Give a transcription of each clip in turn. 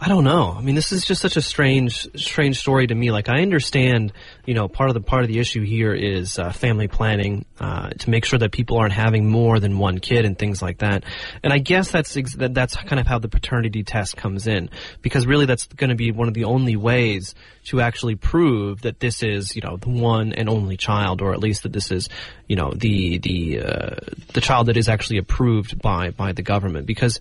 I don't know. I mean, this is just such a strange, strange story to me. Like, I understand, you know, part of the part of the issue here is uh, family planning uh, to make sure that people aren't having more than one kid and things like that. And I guess that's ex- that, that's kind of how the paternity test comes in, because really that's going to be one of the only ways to actually prove that this is, you know, the one and only child, or at least that this is, you know, the the uh, the child that is actually approved by by the government. Because,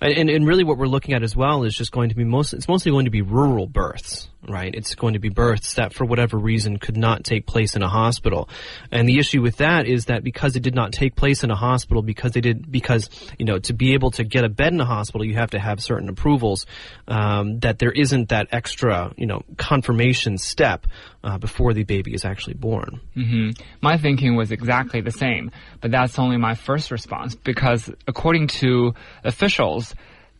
and and really what we're looking at as well is just going to be most. It's mostly going to be rural births right? It's going to be births that, for whatever reason, could not take place in a hospital. And the issue with that is that because it did not take place in a hospital, because they did, because you know, to be able to get a bed in a hospital, you have to have certain approvals. Um, that there isn't that extra, you know, confirmation step uh, before the baby is actually born. Mm-hmm. My thinking was exactly the same, but that's only my first response because, according to officials,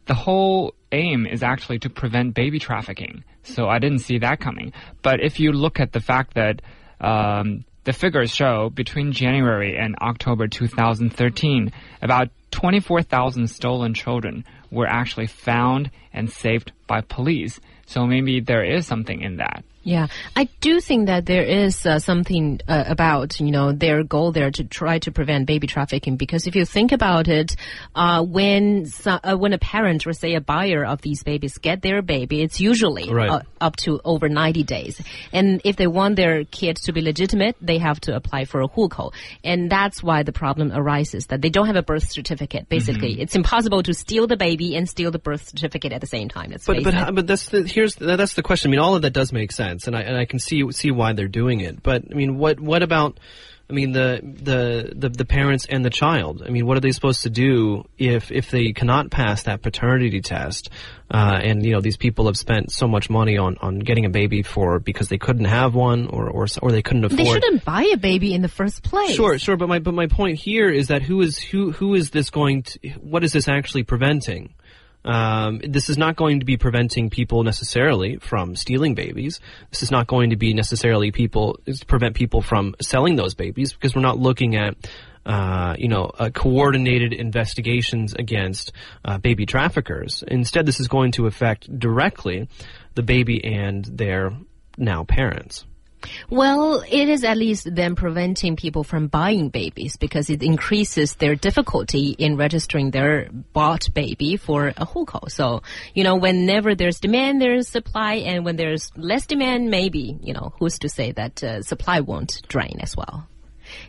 the whole aim is actually to prevent baby trafficking. So I didn't see that coming. But if you look at the fact that um, the figures show between January and October 2013, about 24,000 stolen children were actually found and saved by police. So maybe there is something in that. Yeah, I do think that there is uh, something uh, about you know their goal there to try to prevent baby trafficking because if you think about it, uh, when uh, when a parent or say a buyer of these babies get their baby, it's usually right. Uh, up to over ninety days, and if they want their kid to be legitimate, they have to apply for a hukou, and that's why the problem arises that they don't have a birth certificate. Basically, mm -hmm. it's impossible to steal the baby and steal the birth certificate at the same time. It's but but, but that's the here's that's the question. I mean, all of that does make sense sense, and I and I can see see why they're doing it. But I mean, what what about? I mean, the, the, the, the parents and the child. I mean, what are they supposed to do if, if they cannot pass that paternity test? Uh, and, you know, these people have spent so much money on, on getting a baby for, because they couldn't have one or, or, or they couldn't afford. They shouldn't buy a baby in the first place. Sure, sure. But my, but my point here is that who is, who, who is this going to, what is this actually preventing? Um, this is not going to be preventing people necessarily from stealing babies. This is not going to be necessarily people prevent people from selling those babies because we're not looking at uh, you know, uh, coordinated investigations against uh, baby traffickers. Instead, this is going to affect directly the baby and their now parents. Well, it is at least then preventing people from buying babies because it increases their difficulty in registering their bought baby for a hukou. So, you know, whenever there's demand, there's supply, and when there's less demand, maybe, you know, who's to say that uh, supply won't drain as well?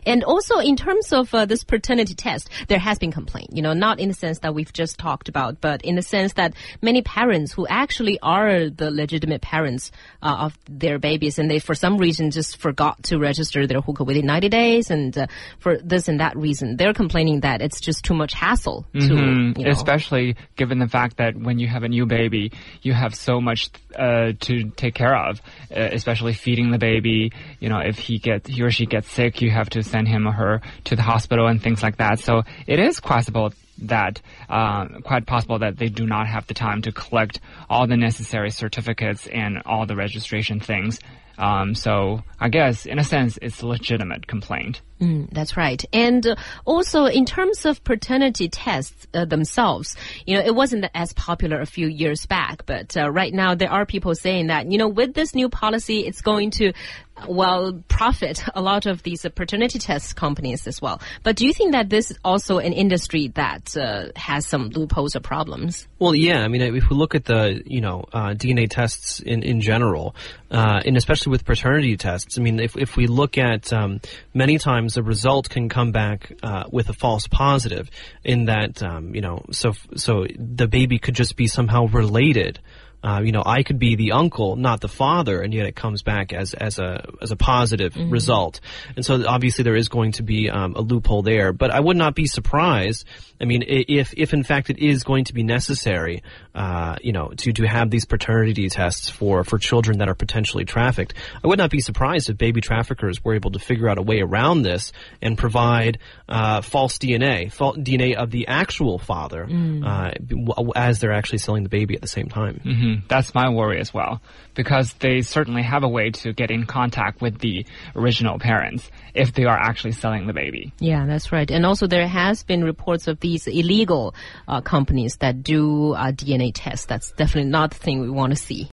And also in terms of uh, this paternity test, there has been complaint, you know, not in the sense that we've just talked about, but in the sense that many parents who actually are the legitimate parents uh, of their babies and they for some reason just forgot to register their hukou within 90 days and uh, for this and that reason, they're complaining that it's just too much hassle to, mm -hmm. you know, especially given the fact that when you have a new baby, you have so much uh, to take care of, uh, especially feeding the baby, you know, if he gets, he or she gets sick, you have have to send him or her to the hospital and things like that. So it is possible that uh, quite possible that they do not have the time to collect all the necessary certificates and all the registration things. Um, so I guess in a sense it's a legitimate complaint. Mm, that's right. And also in terms of paternity tests uh, themselves, you know, it wasn't as popular a few years back, but uh, right now there are people saying that, you know, with this new policy, it's going to well, profit a lot of these paternity test companies as well. But do you think that this is also an industry that uh, has some loopholes or problems? Well, yeah. I mean, if we look at the you know uh, DNA tests in in general, uh, and especially with paternity tests, I mean, if if we look at um, many times the result can come back uh, with a false positive, in that um, you know, so so the baby could just be somehow related uh, you know, I could be the uncle, not the father, and yet it comes back as as a as a positive mm-hmm. result. And so obviously there is going to be um, a loophole there. But I would not be surprised. I mean, if if in fact it is going to be necessary, uh, you know, to to have these paternity tests for for children that are potentially trafficked, I would not be surprised if baby traffickers were able to figure out a way around this and provide uh, false DNA, false DNA of the actual father, mm. Uh, as they're actually selling the baby at the same time. Mm-hmm. Hmm That's my worry as well, because they certainly have a way to get in contact with the original parents if they are actually selling the baby. Yeah, that's right. And also, there has been reports of these illegal uh, companies that do uh, DNA tests. That's definitely not the thing we want to see.